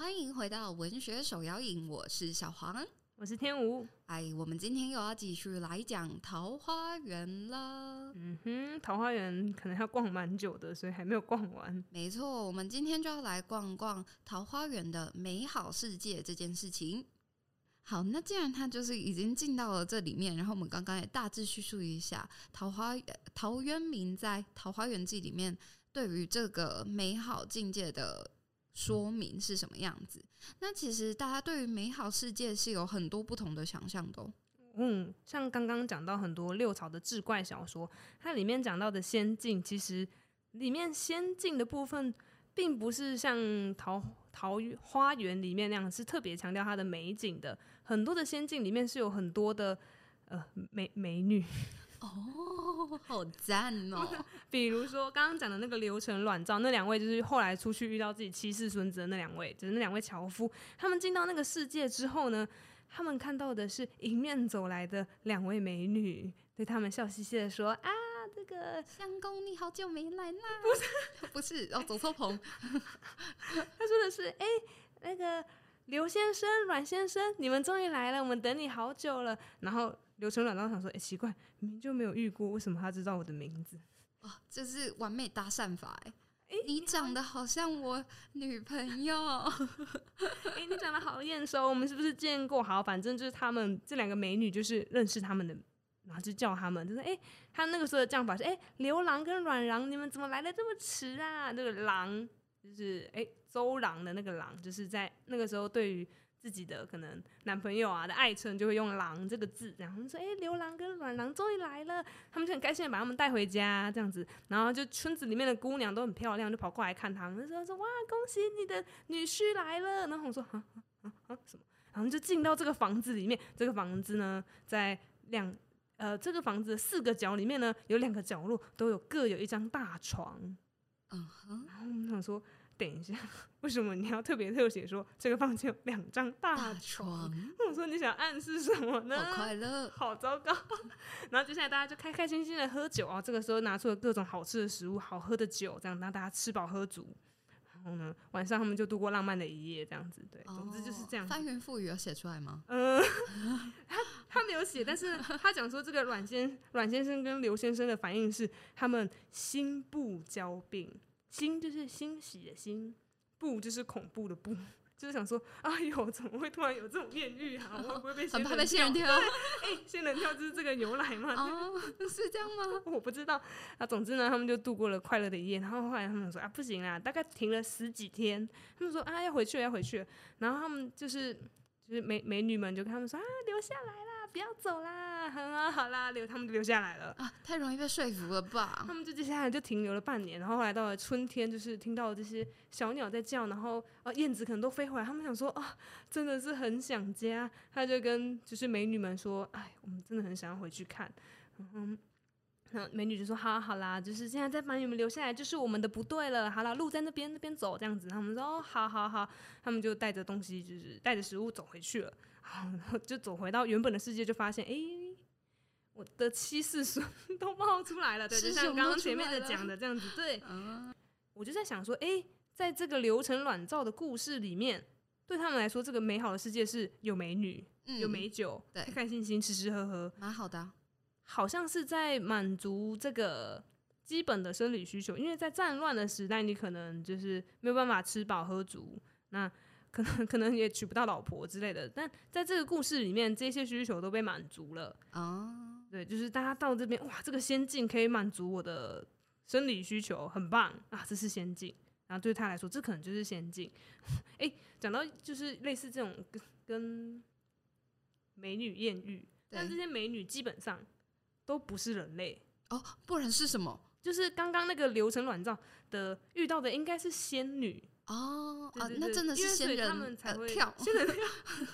欢迎回到文学手摇影，我是小黄，我是天吴。哎，我们今天又要继续来讲《桃花源》了。嗯哼，《桃花源》可能要逛蛮久的，所以还没有逛完。没错，我们今天就要来逛逛《桃花源》的美好世界这件事情。好，那既然他就是已经进到了这里面，然后我们刚刚也大致叙述一下桃花陶渊明在《桃花源记》里面对于这个美好境界的。说明是什么样子？那其实大家对于美好世界是有很多不同的想象的。嗯，像刚刚讲到很多六朝的志怪小说，它里面讲到的仙境，其实里面仙境的部分，并不是像桃桃花源里面那样是特别强调它的美景的。很多的仙境里面是有很多的呃美美女。哦，好赞哦！比如说刚刚讲的那个流程阮造，那两位就是后来出去遇到自己七世孙子的那两位，就是那两位樵夫。他们进到那个世界之后呢，他们看到的是迎面走来的两位美女，对他们笑嘻嘻的说：“啊，这个相公你好久没来啦！”不是，不是，哦，走错棚。他说的是：“哎，那个刘先生、阮先生，你们终于来了，我们等你好久了。”然后。刘成阮当时想说：“哎、欸，奇怪，明明就没有遇过，为什么他知道我的名字？哦，这是完美搭讪法哎！哎、欸，你长得好像我女朋友，哎、欸，你长得好眼熟，我们是不是见过？好，反正就是他们这两个美女，就是认识他们的，然后就叫他们，就是哎、欸，他那个时候的叫法是哎，刘郎跟阮郎，你们怎么来的这么迟啊？那个郎就是哎，周郎的那个郎，就是在那个时候对于。”自己的可能男朋友啊的爱称就会用“狼”这个字，然后说：“哎、欸，刘郎跟阮郎终于来了。”他们就很开心的把他们带回家，这样子。然后就村子里面的姑娘都很漂亮，就跑过来看他们，说：“说哇，恭喜你的女婿来了。”然后我说：“啊啊啊啊什么？”然后就进到这个房子里面。这个房子呢，在两呃这个房子的四个角里面呢，有两个角落都有各有一张大床。嗯哼，然后我们想说。等一下，为什么你要特别特写说这个房间有两张大床？我说你想暗示什么呢？好快乐，好糟糕。然后接下来大家就开开心心的喝酒啊，这个时候拿出了各种好吃的食物、好喝的酒，这样让大家吃饱喝足。然后呢，晚上他们就度过浪漫的一夜，这样子。对，哦、总之就是这样。翻云覆雨有写出来吗？嗯，他他没有写，但是他讲说这个阮先阮先生跟刘先生的反应是他们心不交并。欣就是欣喜的欣，怖就是恐怖的怖，就是想说，哎呦，怎么会突然有这种艳遇啊？我会不会被仙人跳？很怕被仙人跳？哎，仙人跳就是这个由来吗？哦，是这样吗？我不知道。啊，总之呢，他们就度过了快乐的一夜。然后后来他们说啊，不行啦，大概停了十几天。他们说啊，要回去了，要回去了。然后他们就是就是美美女们就跟他们说啊，留下来啦。不要走啦，好啦，好啦，留他们留下来了啊！太容易被说服了吧？他们就接下来就停留了半年，然后后来到了春天，就是听到这些小鸟在叫，然后啊燕子可能都飞回来，他们想说啊，真的是很想家。他就跟就是美女们说，哎，我们真的很想要回去看。嗯，然后美女就说，好，好啦，就是现在再把你们留下来，就是我们的不对了。好啦，路在那边，那边走这样子。他们说，哦，好好好，他们就带着东西，就是带着食物走回去了。就走回到原本的世界，就发现，哎，我的七世孙都冒出来了，对，就像刚刚前面的讲的这样子，对。嗯，我就在想说，哎，在这个流程卵造的故事里面，对他们来说，这个美好的世界是有美女、嗯、有美酒，对，开开心心吃吃喝喝，蛮好的。好像是在满足这个基本的生理需求，因为在战乱的时代，你可能就是没有办法吃饱喝足，那。可能 可能也娶不到老婆之类的，但在这个故事里面，这些需求都被满足了啊。对，就是大家到这边，哇，这个仙境可以满足我的生理需求，很棒啊，这是仙境。然后对他来说，这可能就是仙境。哎，讲到就是类似这种跟跟美女艳遇，但这些美女基本上都不是人类哦，不然是什么？就是刚刚那个流程卵照的遇到的，应该是仙女。哦啊，那真的是仙人，他们才会跳，仙人跳，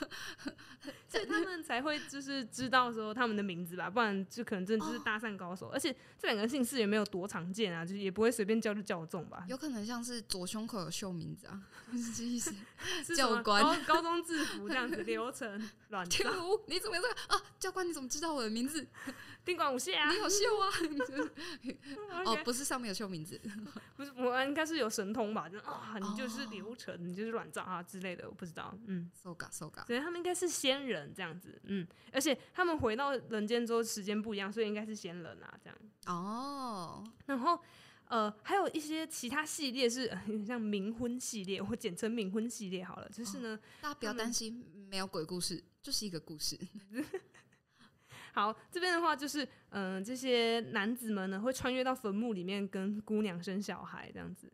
所以他们才会就是知道说他们的名字吧，不然就可能真的就是搭讪高手。而且这两个姓氏也没有多常见啊，就是也不会随便叫就叫中吧。有可能像是左胸口有绣名字啊，是这意思？教官高中制服这样子流程 乱跳。你怎么这个啊？教官你怎么知道我的名字？宾馆舞谢啊，你有秀啊？哦不是上面有秀名字，不是，我应该是有神通吧？就啊，你就是流程，你就是软照啊之类的，我不知道。嗯，so ga so ga，所以他们应该是仙人这样子。嗯，而且他们回到人间之后时间不一样，所以应该是仙人啊这样。哦，然后呃，还有一些其他系列是 像冥婚系列，我简称冥婚系列好了。就是呢，哦、大家不要担心，没有鬼故事，就是一个故事。好，这边的话就是，嗯、呃，这些男子们呢会穿越到坟墓里面跟姑娘生小孩，这样子。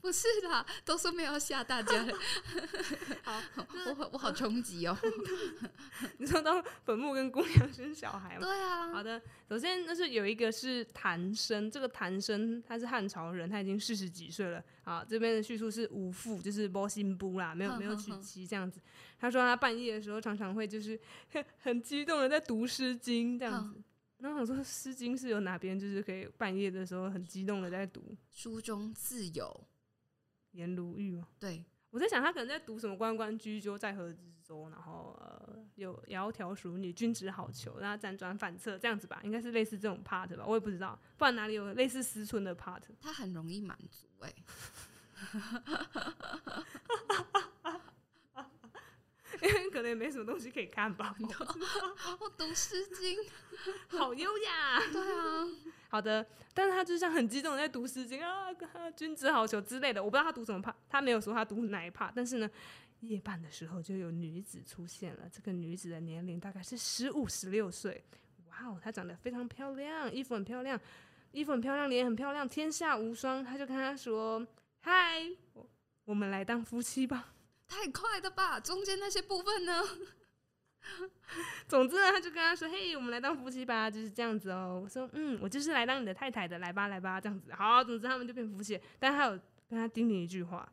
不是啦，都说没有吓大家。好，我我好冲击哦。你说到坟墓跟姑娘生小孩吗？对啊。好的，首先那是有一个是谭生，这个谭生他是汉朝人，他已经四十几岁了。好，这边的叙述是无父，就是波辛布啦，没有没有娶妻这样子。他说他半夜的时候常常会就是很激动的在读诗经这样子。然后我说诗经是有哪边就是可以半夜的时候很激动的在读？书中自有。颜如玉吗？对，我在想他可能在读什么“关关雎鸠，在河之洲”，然后呃，有“窈窕淑女，君子好逑”，然后辗转反侧这样子吧，应该是类似这种 part 吧，我也不知道，不然哪里有类似思春的 part？他很容易满足哎、欸。可能也没什么东西可以看吧。我读诗经，好优雅。对啊，好的，但是他就像很激动的在读诗经啊，君子好逑之类的。我不知道他读什么 part，他没有说他读哪一 part。但是呢，夜半的时候就有女子出现了。这个女子的年龄大概是十五、十六岁。哇哦，她长得非常漂亮，衣服很漂亮，衣服很漂亮，脸很漂亮，天下无双。他就跟他说：“嗨，我们来当夫妻吧。”太快了吧！中间那些部分呢？总之呢，他就跟他说：“嘿，我们来当夫妻吧，就是这样子哦。”我说：“嗯，我就是来当你的太太的，来吧，来吧，这样子。”好，总之他们就变夫妻。但他有跟他叮咛一句话。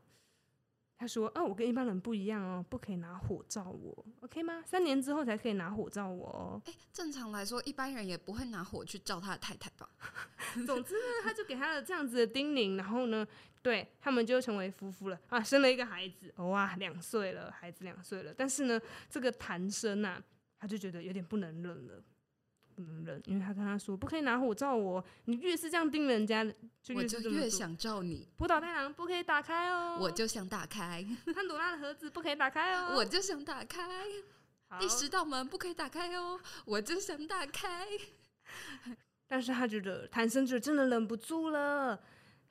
他说：“哦，我跟一般人不一样哦，不可以拿火照我，OK 吗？三年之后才可以拿火照我哦。欸，正常来说，一般人也不会拿火去照他的太太吧？总之呢，他就给他了这样子的叮咛，然后呢，对他们就成为夫妇了啊，生了一个孩子，哇，两岁了，孩子两岁了。但是呢，这个谭生呐，他就觉得有点不能忍了。”不能忍，因为他跟他说不可以拿火照我。你越是这样盯人家，就越是我就越想照你。浦岛太郎不可以打开哦，我就想打开。潘朵拉的盒子不可以打开哦，我就想打开。第十道门不可以打开哦，我就想打开。但是他觉得谭生就真的忍不住了，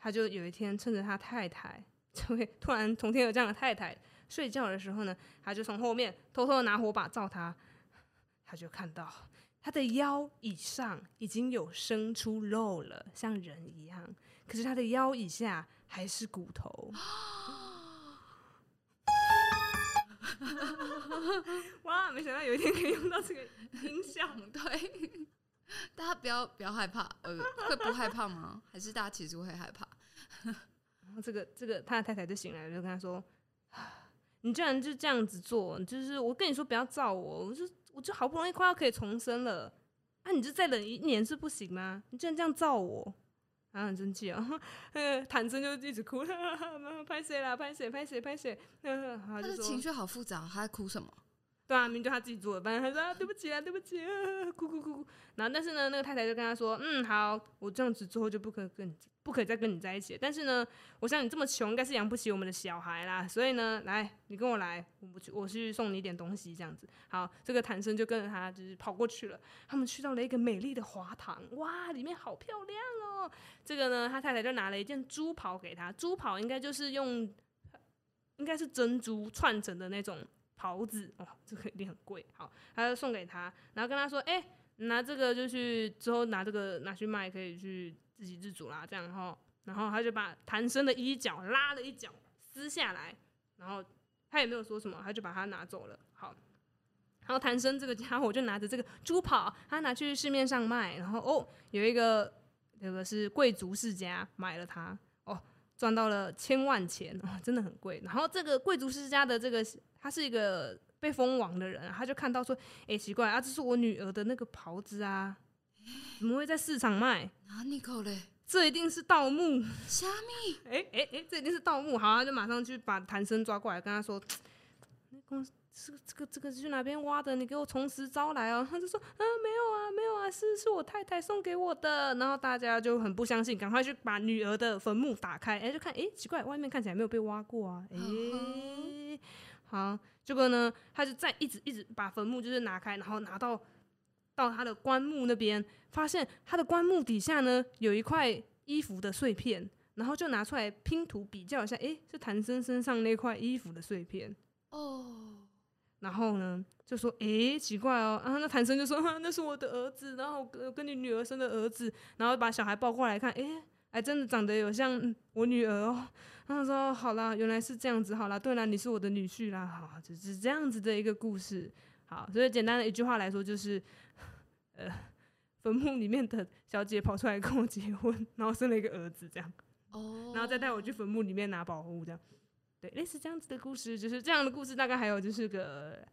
他就有一天趁着他太太就会突然从天而降的太太睡觉的时候呢，他就从后面偷偷的拿火把照他，他就看到。他的腰以上已经有生出肉了，像人一样。可是他的腰以下还是骨头。哇！没想到有一天可以用到这个音效。对，大家不要不要害怕，呃，会不害怕吗？还是大家其实会害怕？然后这个这个他的太太就醒来了，就跟他说：“你居然就这样子做，就是我跟你说不要照我，我就。”我就好不容易快要可以重生了，啊，你就再忍一年是不行吗？你居然这样照我，啊，很生气啊！坦诚就一直哭，拍谁啦？拍谁？拍谁？拍谁？他的情绪好复杂，他在哭什么？对啊，明明就他自己做的，反正他说、对不起啊，对不起啊，哭哭哭哭。然后但是呢，那个太太就跟他说，嗯，好，我这样子之后就不可以跟你。不可以再跟你在一起，但是呢，我想你这么穷，应该是养不起我们的小孩啦。所以呢，来，你跟我来，我去，我去送你一点东西，这样子。好，这个谭生就跟着他，就是跑过去了。他们去到了一个美丽的华堂，哇，里面好漂亮哦。这个呢，他太太就拿了一件珠袍给他，珠袍应该就是用，应该是珍珠串成的那种袍子哦，这个一定很贵。好，他就送给他，然后跟他说，哎、欸，拿这个就去之后拿这个拿去卖，可以去。自给自足啦，这样哈，然后他就把谭生的衣角拉了一角撕下来，然后他也没有说什么，他就把它拿走了。好，然后谭生这个家伙就拿着这个猪跑，他拿去市面上卖，然后哦，有一个这个是贵族世家买了它，赚到了千万钱，哦，真的很贵。然后这个贵族世家的这个他是一个被封王的人，他就看到说，哎，奇怪啊，这是我女儿的那个袍子啊。怎么会在市场卖？哪里搞嘞？这一定是盗墓。虾米？哎哎哎，这一定是盗墓。好，他就马上去把谭生抓过来，跟他说：“ 那公这个这个这个是去哪边挖的？你给我从实招来哦。他就说，啊，没有啊，没有啊，是是我太太送给我的。然后大家就很不相信，赶快去把女儿的坟墓打开，哎，就看，哎，奇怪，外面看起来没有被挖过啊，哎，好，结果呢，他就再一直一直把坟墓就是拿开，然后拿到到他的棺木那边，发现他的棺木底下呢有一块衣服的碎片，然后就拿出来拼图比较一下，哎，是谭生身上那块衣服的碎片哦。然后呢，就说：“诶，奇怪哦。”然后那谭生就说：“ 那是我的儿子。”然后跟跟你女儿生的儿子，然后把小孩抱过来看，诶，还真的长得有像我女儿哦。然后说：“好啦，原来是这样子。好啦，对啦，你是我的女婿啦。好，就是这样子的一个故事。好，所以简单的一句话来说，就是，呃，坟墓里面的小姐跑出来跟我结婚，然后生了一个儿子，这样。哦，然后再带我去坟墓里面拿宝物，这样。”对，类似这样子的故事，就是这样的故事，大概还有就是个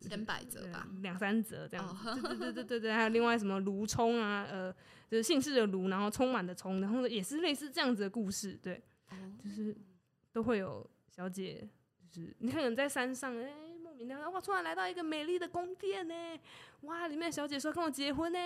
千百折吧，两三折这样子。对对对对对对，还有另外什么卢葱啊，呃，就是姓氏的卢，然后充满的充，然后也是类似这样子的故事。对，就是都会有小姐，就是你可能在山上，哎，莫名的哇，突然来到一个美丽的宫殿呢，哇，里面小姐说跟我结婚呢，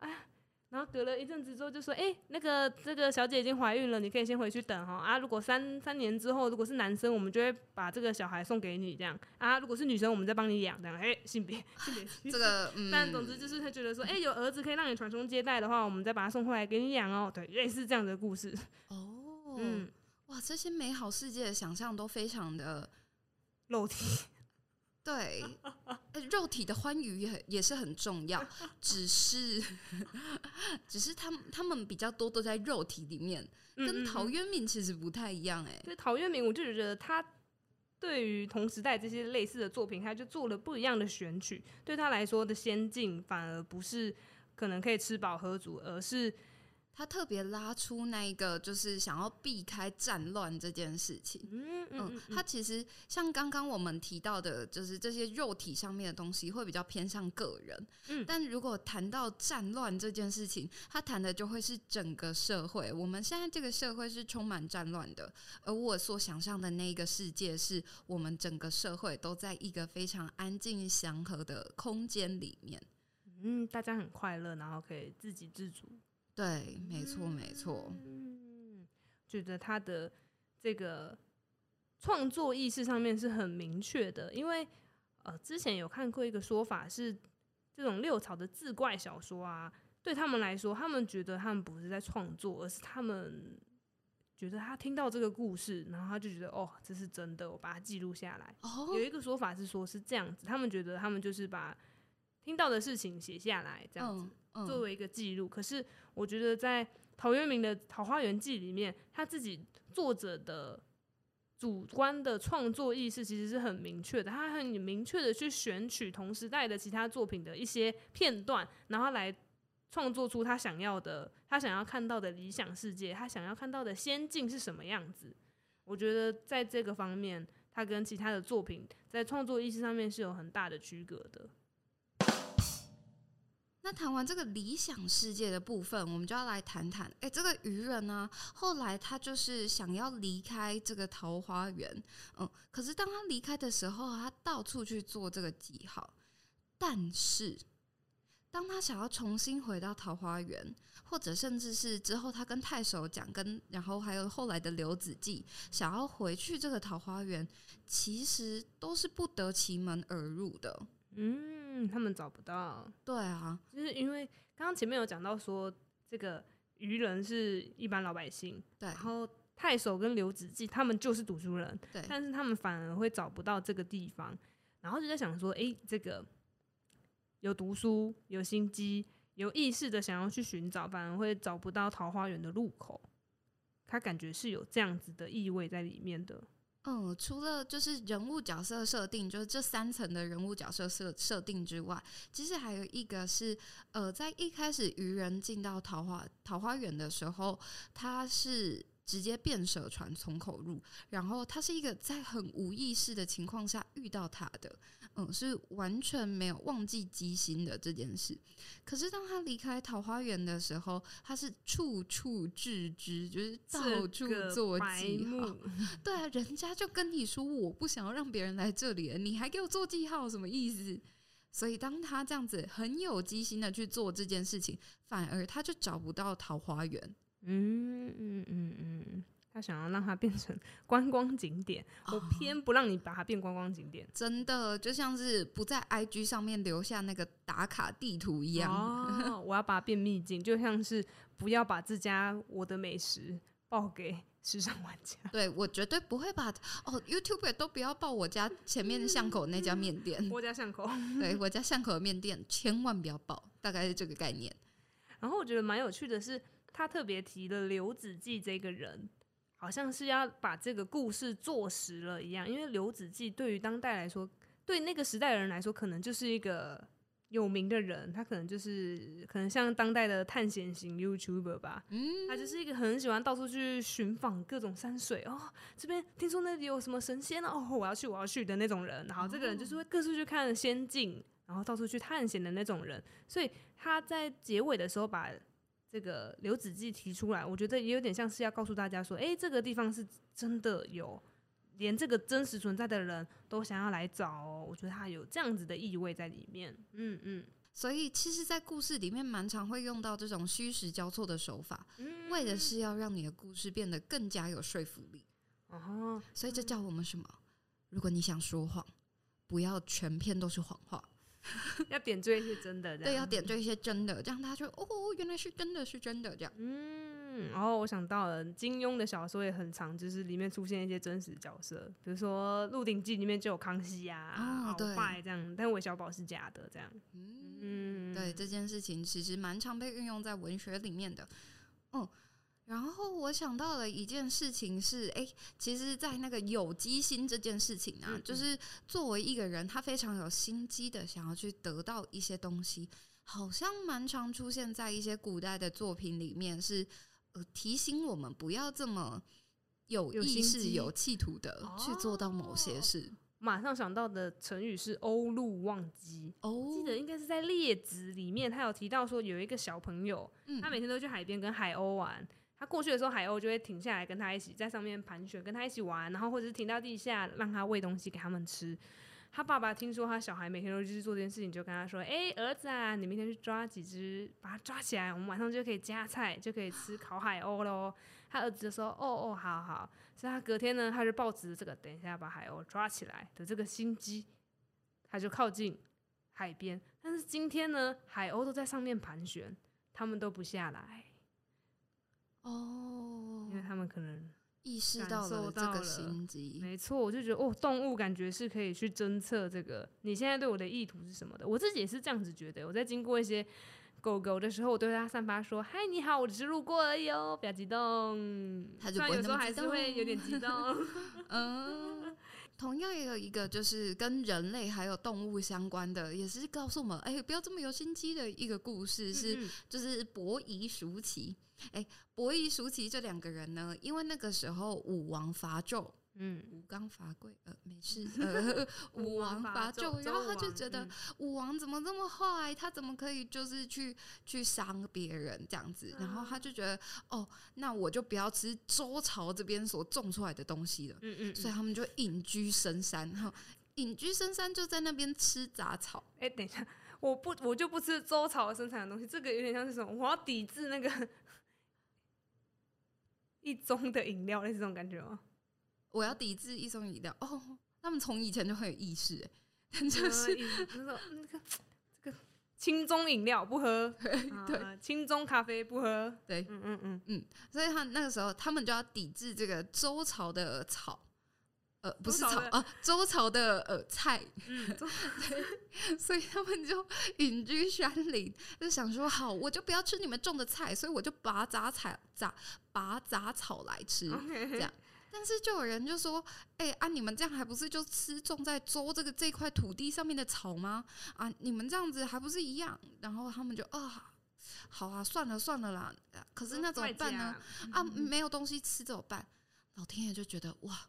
哎。然后隔了一阵子之后，就说：“哎，那个这个小姐已经怀孕了，你可以先回去等哈。啊，如果三三年之后，如果是男生，我们就会把这个小孩送给你，这样啊。如果是女生，我们再帮你养，这样。哎，性别性别，这个，嗯、但总之就是他觉得说，哎，有儿子可以让你传宗接代的话，我们再把他送回来给你养哦。对，类似这样的故事。哦，嗯，哇，这些美好世界的想象都非常的肉体。”对，肉体的欢愉也也是很重要，只是，只是他们他们比较多都在肉体里面，跟陶渊明其实不太一样哎。所以陶渊明，我就觉得他对于同时代这些类似的作品，他就做了不一样的选取，对他来说的先进，反而不是可能可以吃饱喝足，而是。他特别拉出那一个，就是想要避开战乱这件事情。嗯嗯，他其实像刚刚我们提到的，就是这些肉体上面的东西会比较偏向个人。嗯，但如果谈到战乱这件事情，他谈的就会是整个社会。我们现在这个社会是充满战乱的，而我所想象的那一个世界，是我们整个社会都在一个非常安静祥和的空间里面。嗯，大家很快乐，然后可以自给自足。对，没错，没错。嗯，觉得他的这个创作意识上面是很明确的，因为呃，之前有看过一个说法是，这种六朝的志怪小说啊，对他们来说，他们觉得他们不是在创作，而是他们觉得他听到这个故事，然后他就觉得哦，这是真的，我把它记录下来。哦，有一个说法是说，是这样子，他们觉得他们就是把听到的事情写下来，这样子。嗯作为一个记录，可是我觉得在陶渊明的《桃花源记》里面，他自己作者的主观的创作意识其实是很明确的，他很明确的去选取同时代的其他作品的一些片段，然后来创作出他想要的、他想要看到的理想世界，他想要看到的仙境是什么样子。我觉得在这个方面，他跟其他的作品在创作意识上面是有很大的区隔的。那谈完这个理想世界的部分，我们就要来谈谈，哎，这个愚人呢，后来他就是想要离开这个桃花源，嗯，可是当他离开的时候，他到处去做这个记号，但是当他想要重新回到桃花源，或者甚至是之后他跟太守讲，跟然后还有后来的刘子骥想要回去这个桃花源，其实都是不得其门而入的，嗯。嗯，他们找不到。对啊，就是因为刚刚前面有讲到说，这个愚人是一般老百姓，对。然后太守跟刘子骥他们就是读书人，对。但是他们反而会找不到这个地方，然后就在想说，哎，这个有读书、有心机、有意识的想要去寻找，反而会找不到桃花源的入口。他感觉是有这样子的意味在里面的。嗯，除了就是人物角色设定，就是这三层的人物角色设设定之外，其实还有一个是，呃，在一开始愚人进到桃花桃花源的时候，他是直接变蛇船从口入，然后他是一个在很无意识的情况下遇到他的，嗯，是完全没有忘记机心的这件事。可是当他离开桃花源的时候，他是处处置之，就是到处做记号。对啊，人家就跟你说我不想要让别人来这里了，你还给我做记号，什么意思？所以当他这样子很有机心的去做这件事情，反而他就找不到桃花源。嗯嗯嗯嗯，他想要让它变成观光景点，哦、我偏不让你把它变观光景点。真的就像是不在 IG 上面留下那个打卡地图一样。哦，我要把它变秘境，就像是不要把自家我的美食报给时尚玩家。对，我绝对不会把哦，YouTuber 都不要报我家前面巷口那家面店。我家巷口，对我家巷口的面店千万不要报，大概是这个概念。然后我觉得蛮有趣的是。他特别提了刘子骥这个人，好像是要把这个故事做实了一样。因为刘子骥对于当代来说，对那个时代的人来说，可能就是一个有名的人。他可能就是可能像当代的探险型 YouTuber 吧。嗯，他就是一个很喜欢到处去寻访各种山水哦。这边听说那里有什么神仙哦，我要去，我要去的那种人。然后这个人就是会各处去看仙境，然后到处去探险的那种人。所以他在结尾的时候把。这个刘子骥提出来，我觉得也有点像是要告诉大家说，哎，这个地方是真的有，连这个真实存在的人都想要来找哦。我觉得他有这样子的意味在里面。嗯嗯，所以其实，在故事里面蛮常会用到这种虚实交错的手法，嗯、为的是要让你的故事变得更加有说服力。哦，所以这叫我们什么？如果你想说谎，不要全篇都是谎话。要点缀一些真的，对，要点缀一些真的，这样他就哦，原来是真的是真的这样。嗯，然后我想到了金庸的小说也很长，就是里面出现一些真实角色，比如说《鹿鼎记》里面就有康熙呀、啊、鳌拜这样，但韦小宝是假的这样。嗯，对，这件事情其实蛮常被运用在文学里面的。嗯。然后我想到了一件事情是，哎，其实，在那个有机心这件事情啊，嗯嗯，就是作为一个人，他非常有心机的想要去得到一些东西，好像蛮常出现在一些古代的作品里面，是呃提醒我们不要这么有意识、有，有企图的去做到某些事。哦，马上想到的成语是“欧陆忘机”，哦，记得应该是在《列子》里面，他有提到说有一个小朋友，嗯，他每天都去海边跟海鸥玩。他过去的时候，海鸥就会停下来跟他一起在上面盘旋，跟他一起玩，然后或者是停到地下让他喂东西给他们吃。他爸爸听说他小孩每天都去做这件事情，就跟他说：“哎，儿子啊，你明天去抓几只，把它抓起来，我们晚上就可以加菜，就可以吃烤海鸥喽。”他儿子就说：“哦哦，好好。”所以他隔天呢，他就抱着这个等一下把海鸥抓起来的这个心机，他就靠近海边。但是今天呢，海鸥都在上面盘旋，他们都不下来。哦，因为他们可能意识到了这个心机，没错，我就觉得哦，动物感觉是可以去侦测这个你现在对我的意图是什么的。我自己也是这样子觉得。我在经过一些狗狗的时候，我对它散发说：“嗨，你好，我只是路过而已哦，不要激动。”它就有时候还是会有点激动。嗯，同样也有一个就是跟人类还有动物相关的，也是告诉我们：哎，不要这么有心机的一个故事，是嗯嗯就是伯夷叔齐。哎，伯夷叔齐这两个人呢，因为那个时候武王伐纣，嗯，武刚伐桂，呃，没事，呃，武王伐纣，然后他就觉得武王怎么这么坏，他怎么可以就是去去伤别人这样子，然后他就觉得，哦，那我就不要吃周朝这边所种出来的东西了，嗯嗯，所以他们就隐居深山，哈，隐居深山就在那边吃杂草。哎，等一下，我不，我就不吃周朝生产的东西，这个有点像是什么？我要抵制那个。一中的饮料，类似这种感觉吗？我要抵制一种饮料哦。他们从以前就很有意识，哎，就是那个这个轻中饮料不喝，对，轻中咖啡不喝，对，嗯嗯嗯嗯。所以他那个时候，他们就要抵制这个周朝的草，呃，不是草啊，周朝的呃菜，嗯，对，所以他们就隐居山林，就想说好，我就不要吃你们种的菜，所以我就拔杂草杂。拔杂草来吃.这样，但是就有人就说：“哎、欸、啊，你们这样还不是就吃种在周这个这块土地上面的草吗？啊，你们这样子还不是一样？”然后他们就啊，好啊，算了算了啦。可是那怎么办呢？啊，没有东西吃怎么办？老天爷就觉得哇，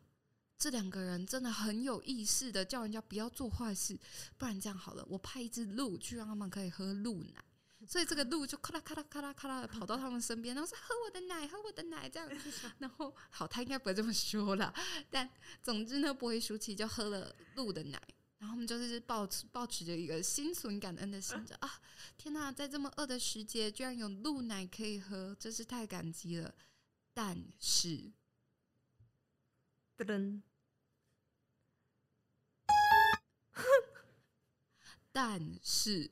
这两个人真的很有意识的叫人家不要做坏事，不然这样好了，我派一只鹿去让他们可以喝鹿奶。所以这个鹿就咔啦咔啦咔啦咔啦的跑到他们身边，然后说：“喝我的奶，喝我的奶。”这样，然后好，他应该不会这么说啦。但总之呢，波伊舒奇就喝了鹿的奶，然后我们就是抱持抱持着一个心存感恩的心，着 啊，天哪，在这么饿的时节，居然有鹿奶可以喝，真是太感激了。但是，噔噔，但是。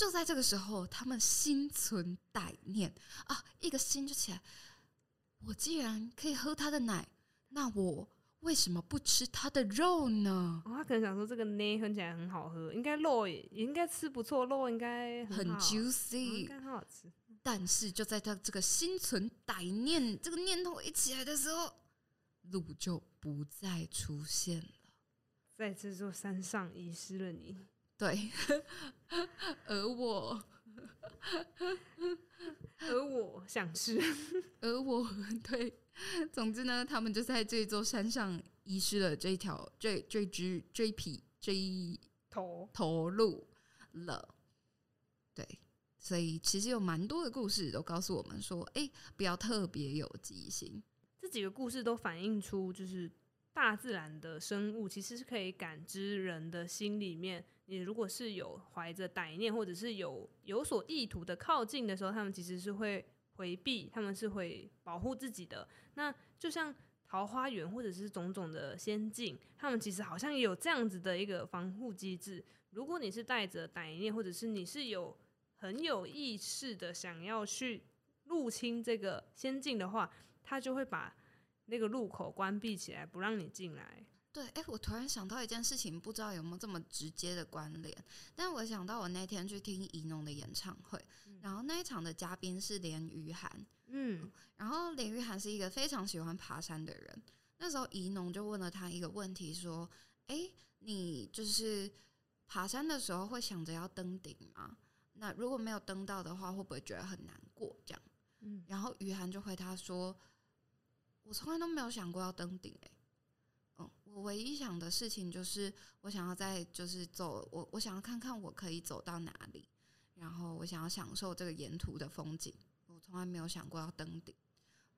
就在这个时候，他们心存歹念啊，一个心就起来。我既然可以喝他的奶，那我为什么不吃他的肉呢？哦，他可能想说，这个奶喝起来很好喝，应该肉也应该吃不错，肉应该很，很 juicy，应该很好吃。但是就在他这个心存歹念这个念头一起来的时候，鹿就不再出现了，在这座山上遗失了你。对，而我，而我想吃，而我对，总之呢，他们就在这座山上遗失了这一条、这这只、这一匹、这一头头鹿了。对，所以其实有蛮多的故事都告诉我们说，哎，不要特别有记性。这几个故事都反映出，就是大自然的生物其实是可以感知人的心里面。你如果是有怀着歹念，或者是有有所意图的靠近的时候，他们其实是会回避，他们是会保护自己的。那就像桃花源或者是种种的仙境，他们其实好像也有这样子的一个防护机制。如果你是带着歹念，或者是你是有很有意识的想要去入侵这个仙境的话，他就会把那个路口关闭起来，不让你进来。对，哎，我突然想到一件事情，不知道有没有这么直接的关联。但我想到我那天去听怡农的演唱会，嗯、然后那一场的嘉宾是连于涵，嗯，然后连于涵是一个非常喜欢爬山的人。那时候怡农就问了他一个问题，说：“哎，你就是爬山的时候会想着要登顶吗？那如果没有登到的话，会不会觉得很难过？”这样，嗯，然后于涵就回答说：“我从来都没有想过要登顶，哎。”我唯一想的事情就是，我想要在就是走，我我想要看看我可以走到哪里，然后我想要享受这个沿途的风景。我从来没有想过要登顶。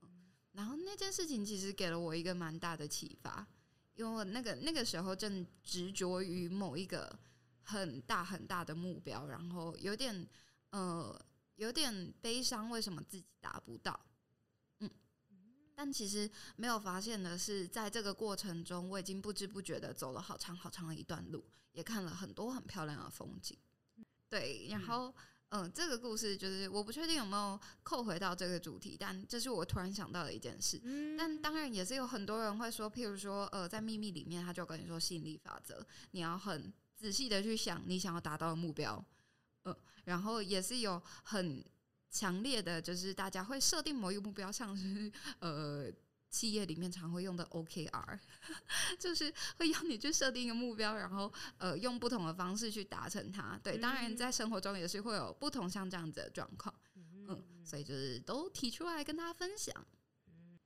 嗯，然后那件事情其实给了我一个蛮大的启发，因为我那个那个时候正执着于某一个很大很大的目标，然后有点呃有点悲伤，为什么自己达不到？但其实没有发现的是，在这个过程中，我已经不知不觉的走了好长好长的一段路，也看了很多很漂亮的风景。对，然后，嗯、呃，这个故事就是我不确定有没有扣回到这个主题，但这是我突然想到的一件事。但当然也是有很多人会说，譬如说，呃，在秘密里面，他就跟你说吸引力法则，你要很仔细的去想你想要达到的目标。嗯、呃，然后也是有很。强烈的就是大家会设定某一个目标，像是呃企业里面常会用的 OKR，就是会要你去设定一个目标，然后呃用不同的方式去达成它。对，当然在生活中也是会有不同像这样子的状况，嗯，所以就是都提出来跟大家分享。嗯，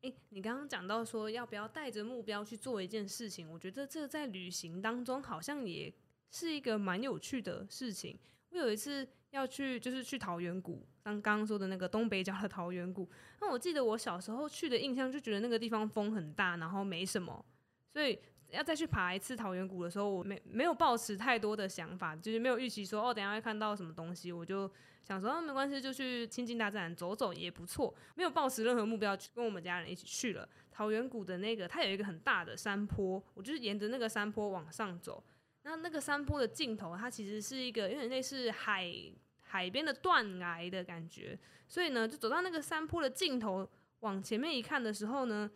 诶，你刚刚讲到说要不要带着目标去做一件事情，我觉得这在旅行当中好像也是一个蛮有趣的事情。我有一次。要去就是去桃源谷，刚刚说的那个东北角的桃源谷。那我记得我小时候去的印象，就觉得那个地方风很大，然后没什么。所以要再去爬一次桃源谷的时候，我没没有抱持太多的想法，就是没有预期说哦，等下会看到什么东西。我就想说，哦，没关系，就去亲近大自然走走也不错。没有抱持任何目标，跟我们家人一起去了桃源谷的那个，它有一个很大的山坡，我就是沿着那个山坡往上走。那那个山坡的尽头，它其实是一个有点类似海海边的断崖的感觉，所以呢，就走到那个山坡的尽头，往前面一看的时候呢，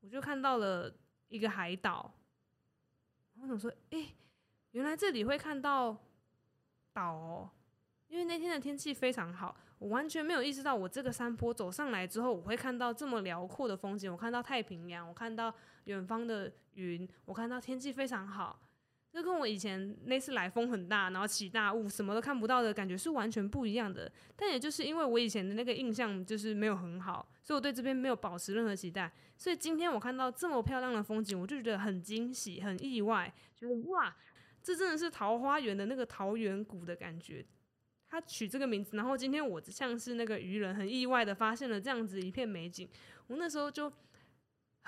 我就看到了一个海岛。我想说，哎、原来这里会看到岛哦，因为那天的天气非常好，我完全没有意识到，我这个山坡走上来之后，我会看到这么辽阔的风景。我看到太平洋，我看到远方的云，我看到天气非常好。这跟我以前那次来风很大，然后起大雾，什么都看不到的感觉是完全不一样的。但也就是因为我以前的那个印象就是没有很好，所以我对这边没有保持任何期待。所以今天我看到这么漂亮的风景，我就觉得很惊喜、很意外，觉得哇，这真的是桃花源的那个桃源谷的感觉。他取这个名字，然后今天我像是那个渔人，很意外的发现了这样子一片美景，我那时候就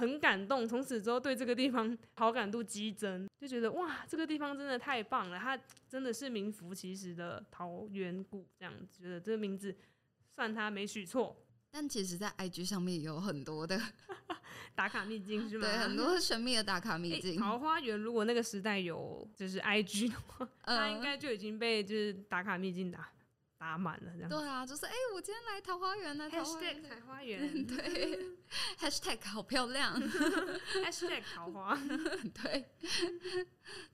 很感动，从此之后对这个地方 好感度激增，就觉得哇，这个地方真的太棒了，它真的是名副其实的桃源谷，这样子觉得这个名字算他没取错。但其实，在 IG 上面有很多的 打卡秘境，是吗？对，很多神秘的打卡秘境。欸、桃花源如果那个时代有就是 IG 的话，呃、它应该就已经被就是打卡秘境打打满了这样。对啊，就是哎、欸，我今天来桃花源了。Hashtag 桃花源，对。Hashtag 好漂亮。Hashtag 桃花，对。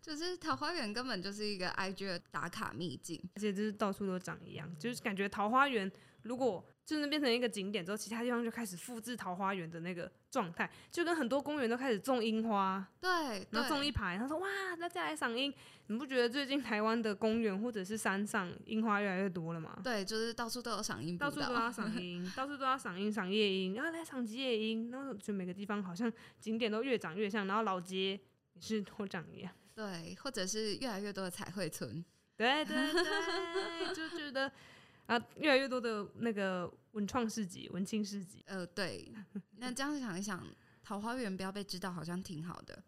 就是桃花源根本就是一个 IG 的打卡秘境，而且就是到处都长一样，就是感觉桃花源如果。就是变成一个景点之后，其他地方就开始复制桃花源的那个状态，就跟很多公园都开始种樱花，对，然后种一排，他说哇，大家来赏樱，你不觉得最近台湾的公园或者是山上樱花越来越多了吗？对，就是到处都有赏樱，到处都要赏樱，到处都要赏樱，赏夜樱，然后来赏吉野樱，然后就每个地方好像景点都越长越像，然后老街也是都长一样，对，或者是越来越多的彩绘村，对对对，就觉得。啊，越来越多的那个文创市集、文青市集，呃，对，那这样想一想，桃花源不要被知道，好像挺好的，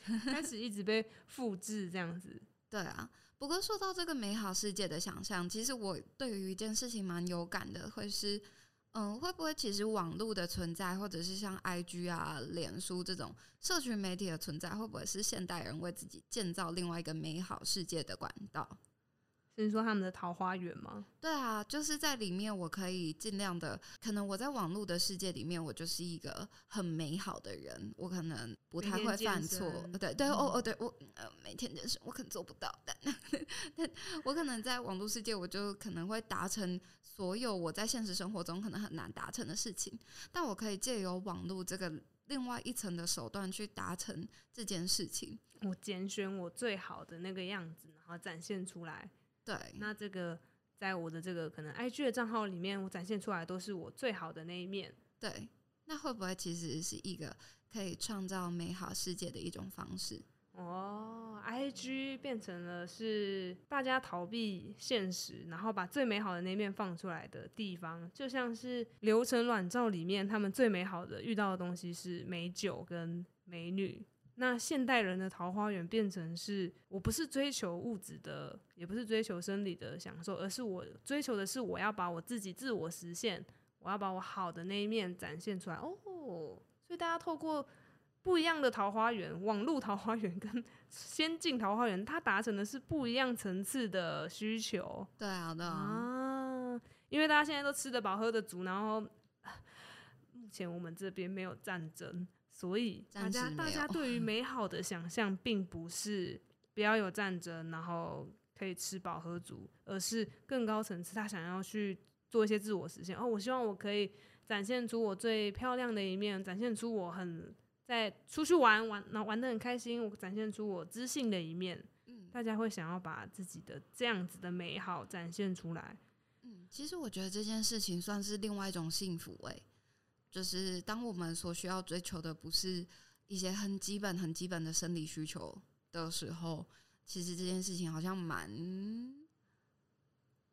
开始一直被复制这样子。对啊，不过说到这个美好世界的想象，其实我对于一件事情蛮有感的，会是，嗯，会不会其实网络的存在，或者是像 IG 啊、脸书这种社群媒体的存在，会不会是现代人为自己建造另外一个美好世界的管道？是说他们的桃花源吗？对啊，就是在里面，我可以尽量的。可能我在网络的世界里面，我就是一个很美好的人，我可能不太会犯错。对对哦哦，对我呃每天健身，我可能做不到，但但我可能在网络世界，我就可能会达成所有我在现实生活中可能很难达成的事情。但我可以借由网络这个另外一层的手段去达成这件事情。我拣选我最好的那个样子，然后展现出来。对，那这个在我的这个可能 IG 的账号里面，我展现出来都是我最好的那一面。对，那会不会其实是一个可以创造美好世界的一种方式？哦，IG 变成了是大家逃避现实，然后把最美好的那一面放出来的地方，就像是流程卵照里面，他们最美好的遇到的东西是美酒跟美女。那现代人的桃花源变成是，我不是追求物质的，也不是追求生理的享受，而是我追求的是我要把我自己自我实现，我要把我好的那一面展现出来。哦，所以大家透过不一样的桃花源，网络桃花源跟仙境桃花源，它达成的是不一样层次的需求。对啊，对啊，啊，因为大家现在都吃得饱喝得足，然后 目前我们这边没有战争。所以大家大家对于美好的想象，并不是不要有战争，然后可以吃饱喝足，而是更高层次，他想要去做一些自我实现。哦，我希望我可以展现出我最漂亮的一面，展现出我很在出去玩玩，然后玩的很开心，我展现出我知性的一面。嗯，大家会想要把自己的这样子的美好展现出来。嗯，其实我觉得这件事情算是另外一种幸福欸。就是当我们所需要追求的不是一些很基本、很基本的生理需求的时候，其实这件事情好像蛮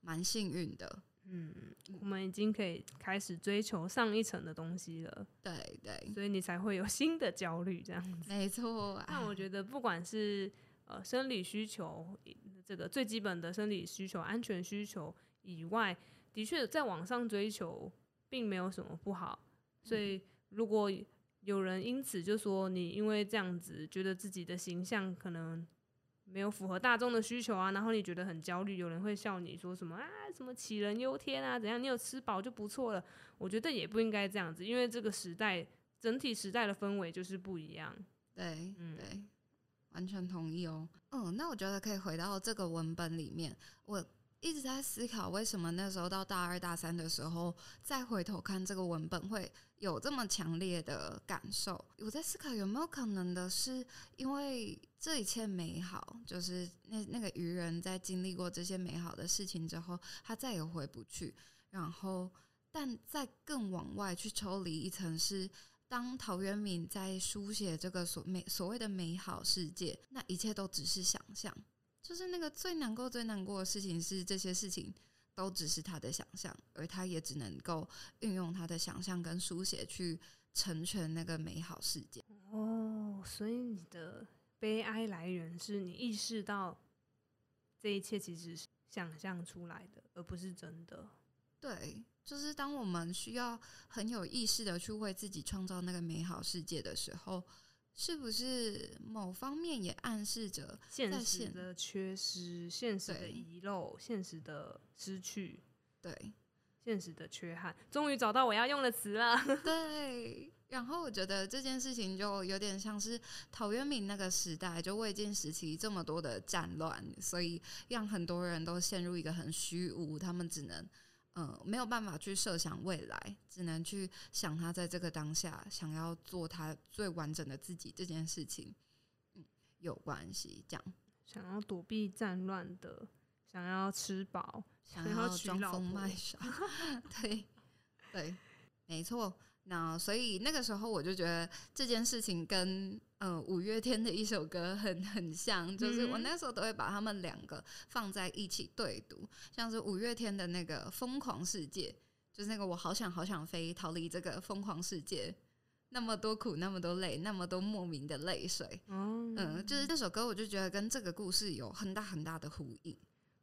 蛮幸运的。嗯，我们已经可以开始追求上一层的东西了。对对，所以你才会有新的焦虑这样子。没错。那我觉得，不管是呃生理需求，这个最基本的生理需求、安全需求以外，的确在网上追求并没有什么不好。所以，如果有人因此就说你因为这样子觉得自己的形象可能没有符合大众的需求啊，然后你觉得很焦虑，有人会笑你说什么啊，什么杞人忧天啊，怎样？你有吃饱就不错了。我觉得也不应该这样子，因为这个时代整体时代的氛围就是不一样。对，嗯，对，完全同意哦。嗯，那我觉得可以回到这个文本里面，我。一直在思考，为什么那时候到大二大三的时候，再回头看这个文本，会有这么强烈的感受。我在思考有没有可能的是，因为这一切美好，就是那那个渔人在经历过这些美好的事情之后，他再也回不去。然后，但再更往外去抽离一层，是当陶渊明在书写这个所美所谓的美好世界，那一切都只是想象。就是那个最难过、最难过的事情，是这些事情都只是他的想象，而他也只能够运用他的想象跟书写去成全那个美好世界。哦，所以你的悲哀来源是你意识到这一切其实是想象出来的，而不是真的。对，就是当我们需要很有意识的去为自己创造那个美好世界的时候。是不是某方面也暗示着现实的缺失、现实的遗漏、现实的失去？对，现实的缺憾。终于找到我要用的词了。对，然后我觉得这件事情就有点像是陶渊明那个时代，就魏晋时期这么多的战乱，所以让很多人都陷入一个很虚无，他们只能。嗯，没有办法去设想未来，只能去想他在这个当下想要做他最完整的自己这件事情，嗯，有关系。这样想要躲避战乱的，想要吃饱，想要装疯卖傻，对对，没错。那所以那个时候我就觉得这件事情跟呃五月天的一首歌很很像，就是我那时候都会把他们两个放在一起对读，像是五月天的那个《疯狂世界》，就是那个我好想好想飞，逃离这个疯狂世界，那么多苦，那么多累，那么多莫名的泪水。嗯，就是这首歌，我就觉得跟这个故事有很大很大的呼应。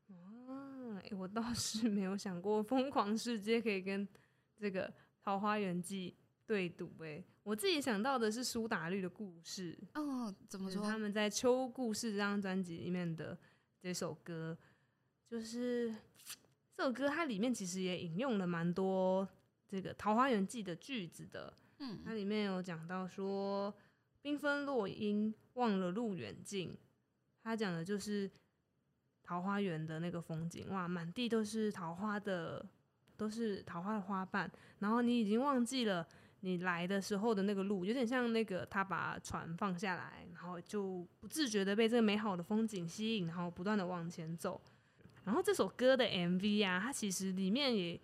哦，欸，我倒是没有想过《疯狂世界》可以跟这个。《桃花源记》对读诶，我自己想到的是苏打绿的故事哦。怎么说？他们在《秋故事》这张专辑里面的这首歌，就是这首歌，它里面其实也引用了蛮多这个《桃花源记》的句子的。嗯，它里面有讲到说：“缤纷落英，忘了路远近。”它讲的就是桃花源的那个风景，哇，满地都是桃花的。都是桃花的花瓣，然后你已经忘记了你来的时候的那个路，有点像那个他把船放下来，然后就不自觉的被这个美好的风景吸引，然后不断的往前走。然后这首歌的 MV 啊，它其实里面也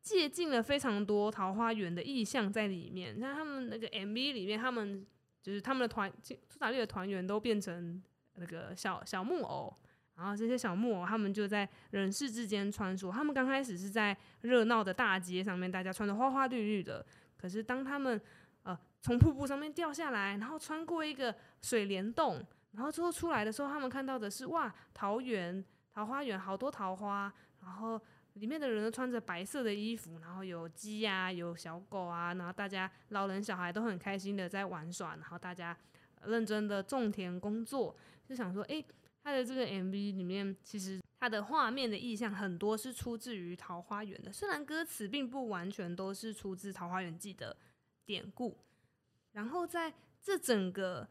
借鉴了非常多桃花源的意象在里面。那他们那个 MV 里面，他们就是他们的团苏打绿的团员都变成那个小小木偶。然后这些小木偶，他们就在人世之间穿梭。他们刚开始是在热闹的大街上面，大家穿的花花绿绿的。可是当他们呃从瀑布上面掉下来，然后穿过一个水帘洞，然后最后出来的时候，他们看到的是哇，桃园桃花源好多桃花，然后里面的人都穿着白色的衣服，然后有鸡呀、有小狗啊，然后大家老人小孩都很开心的在玩耍，然后大家认真的种田工作，就想说，诶。他的这个 MV 里面，其实他的画面的意象很多是出自于《桃花源》的，虽然歌词并不完全都是出自《桃花源记》的典故。然后在这整个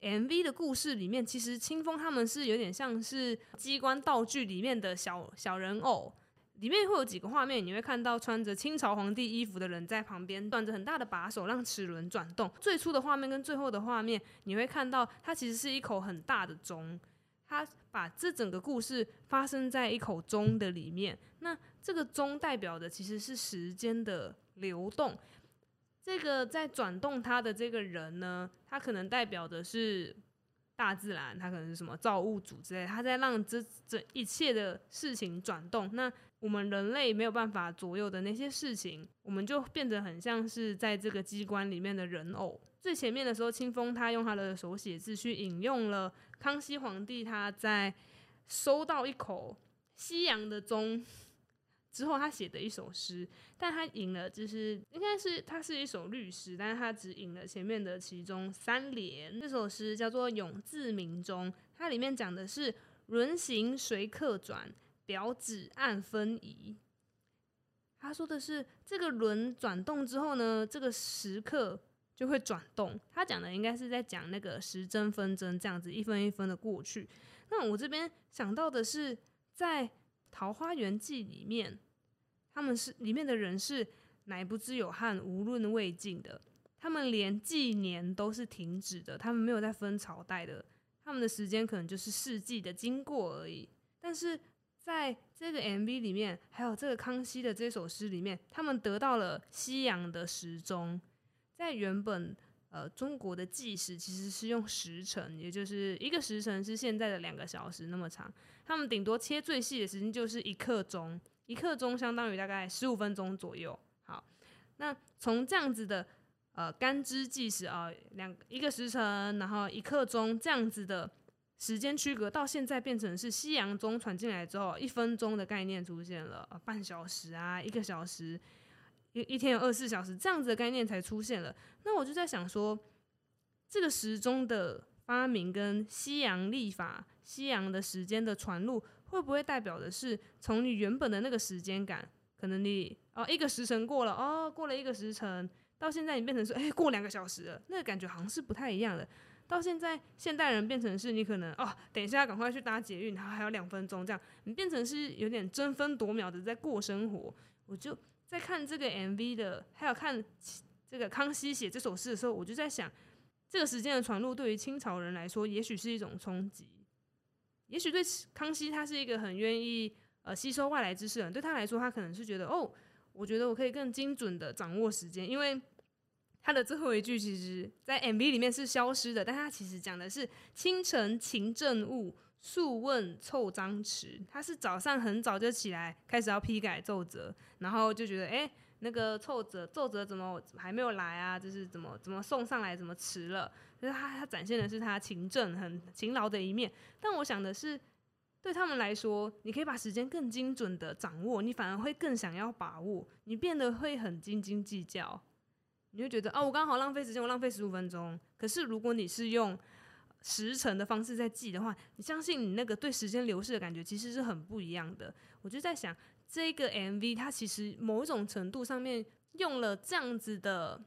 MV 的故事里面，其实清风他们是有点像是机关道具里面的小小人偶，里面会有几个画面，你会看到穿着清朝皇帝衣服的人在旁边端着很大的把手让齿轮转动。最初的画面跟最后的画面，你会看到它其实是一口很大的钟。他把这整个故事发生在一口钟的里面，那这个钟代表的其实是时间的流动。这个在转动它的这个人呢，他可能代表的是大自然，他可能是什么造物主之类，他在让这这一切的事情转动。那我们人类没有办法左右的那些事情，我们就变得很像是在这个机关里面的人偶。最前面的时候，清风他用他的手写字去引用了。康熙皇帝他在收到一口西洋的钟之后，他写的一首诗，但他引了，就是应该是他是一首律诗，但是他只引了前面的其中三联。这首诗叫做《永字铭钟》，它里面讲的是“轮行随客转，表指按分移”。他说的是这个轮转动之后呢，这个时刻。就会转动。他讲的应该是在讲那个时针分针这样子一分一分的过去。那我这边想到的是，在《桃花源记》里面，他们是里面的人是乃不知有汉，无论魏晋的，他们连纪年都是停止的，他们没有在分朝代的，他们的时间可能就是世纪的经过而已。但是在这个 MV 里面，还有这个康熙的这首诗里面，他们得到了西洋的时钟，在原本。呃，中国的计时其实是用时辰，也就是一个时辰是现在的两个小时那么长。他们顶多切最细的时间就是一刻钟，一刻钟相当于大概十五分钟左右。好，那从这样子的呃干支计时啊，两一个时辰，然后一刻钟这样子的时间区隔，到现在变成是西洋钟传进来之后，一分钟的概念出现了，半小时啊，一个小时。一一天有二十四小时，这样子的概念才出现了。那我就在想说，这个时钟的发明跟西洋历法、西洋的时间的传入，会不会代表的是从你原本的那个时间感，可能你哦一个时辰过了，哦过了一个时辰，到现在你变成说，哎过两个小时了，那个感觉好像是不太一样的。到现在现代人变成是你可能哦等一下赶快去搭捷运，然后还有两分钟这样，你变成是有点争分夺秒的在过生活，我就。在看这个 MV 的，还有看这个康熙写这首诗的时候，我就在想，这个时间的传入对于清朝人来说，也许是一种冲击。也许对康熙，他是一个很愿意呃吸收外来知识的人，对他来说，他可能是觉得哦，我觉得我可以更精准的掌握时间，因为他的最后一句其实，在 MV 里面是消失的，但他其实讲的是清晨勤政务。素问凑章词，他是早上很早就起来，开始要批改奏折，然后就觉得，哎、那个奏折奏折怎么还没有来啊？就是怎么怎么送上来，怎么迟了？就是他他展现的是他勤政很勤劳的一面。但我想的是，对他们来说，你可以把时间更精准的掌握，你反而会更想要把握，你变得会很斤斤计较，你会觉得，哦，我刚好浪费时间，我浪费十五分钟。可是如果你是用时辰的方式在记的话，你相信你那个对时间流逝的感觉其实是很不一样的。我就在想，这个 MV 它其实某一种程度上面用了这样子的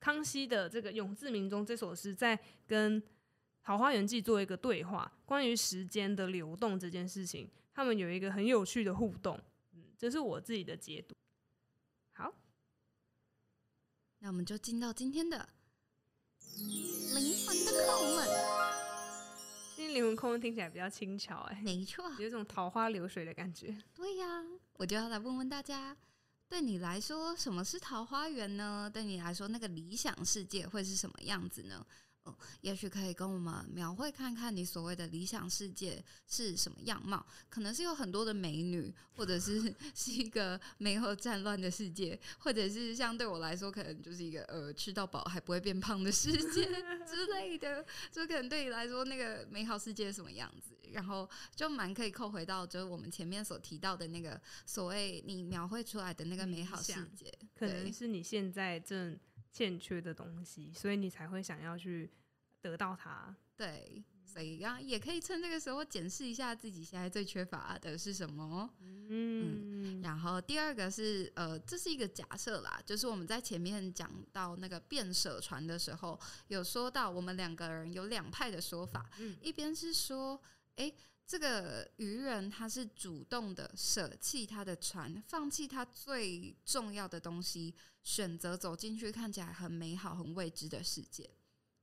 康熙的这个《永字铭中》这首诗，在跟《桃花源记》做一个对话，关于时间的流动这件事情，他们有一个很有趣的互动。嗯，这是我自己的解读。好，那我们就进到今天的。灵魂的叩问，今天灵魂叩问听起来比较轻巧，哎，没错，有种桃花流水的感觉。对呀，我就要来问问大家，对你来说，什么是桃花源呢？对你来说，那个理想世界会是什么样子呢？也许可以跟我们描绘看看你所谓的理想世界是什么样貌？可能是有很多的美女，或者是是一个没有战乱的世界，或者是像对我来说，可能就是一个呃吃到饱还不会变胖的世界 之类的。就可能对你来说，那个美好世界是什么样子？然后就蛮可以扣回到，就是我们前面所提到的那个所谓你描绘出来的那个美好世界，可能是你现在正欠缺的东西，所以你才会想要去得到它。对，所以啊，也可以趁这个时候检视一下自己现在最缺乏的是什么。嗯，嗯，然后第二个是呃，这是一个假设啦，就是我们在前面讲到那个变舍船的时候，有说到我们两个人有两派的说法，嗯，一边是说，诶。这个渔人他是主动的舍弃他的船，放弃他最重要的东西，选择走进去看起来很美好、很未知的世界。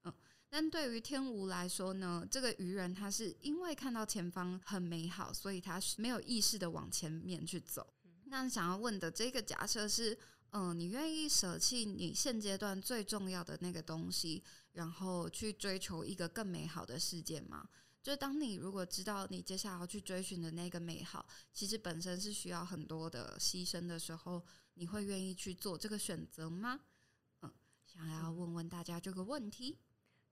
嗯，但对于天无来说呢，这个渔人他是因为看到前方很美好，所以他没有意识的往前面去走。那想要问的这个假设是，嗯，你愿意舍弃你现阶段最重要的那个东西，然后去追求一个更美好的世界吗？就是当你如果知道你接下来要去追寻的那个美好，其实本身是需要很多的牺牲的时候，你会愿意去做这个选择吗？嗯，想要问问大家这个问题，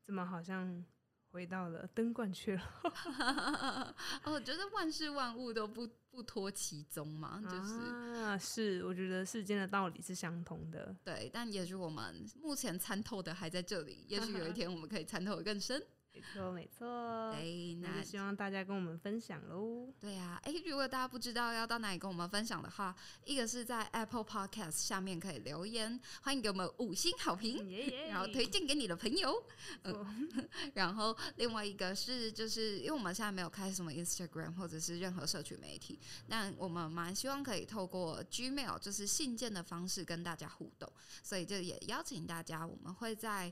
怎么好像回到了灯冠去了？哦，我觉得万事万物都不不脱其宗嘛，就是啊，是，我觉得世间的道理是相同的，对，但也许我们目前参透的还在这里，也许有一天我们可以参透的更深。没错，没错。对，那就希望大家跟我们分享喽。对呀、啊，哎，如果大家不知道要到哪里跟我们分享的话，一个是在 Apple Podcast 下面可以留言，欢迎给我们五星好评，然后推荐给你的朋友。嗯，然后另外一个是，就是因为我们现在没有开什么 Instagram 或者是任何社群媒体，但我们蛮希望可以透过 Gmail，就是信件的方式跟大家互动，所以就也邀请大家，我们会在。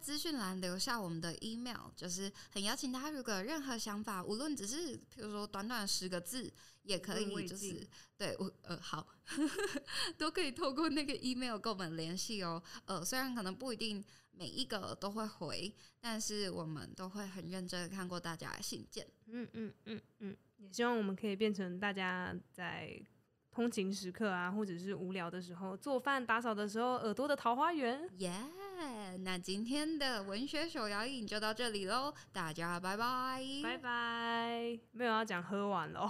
资讯栏留下我们的 email，就是很邀请大家，如果有任何想法，无论只是比如说短短十个字，也可以，就是对我呃好，都可以透过那个 email 跟我们联系哦。呃，虽然可能不一定每一个都会回，但是我们都会很认真的看过大家的信件。嗯嗯嗯嗯，也希望我们可以变成大家在通勤时刻啊，或者是无聊的时候、做饭打扫的时候耳朵的桃花源。耶、yeah！那今天的文学手摇饮就到这里喽，大家拜拜，拜拜，没有要讲喝完喽，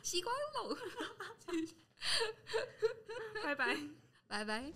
习惯喽，拜拜，拜拜。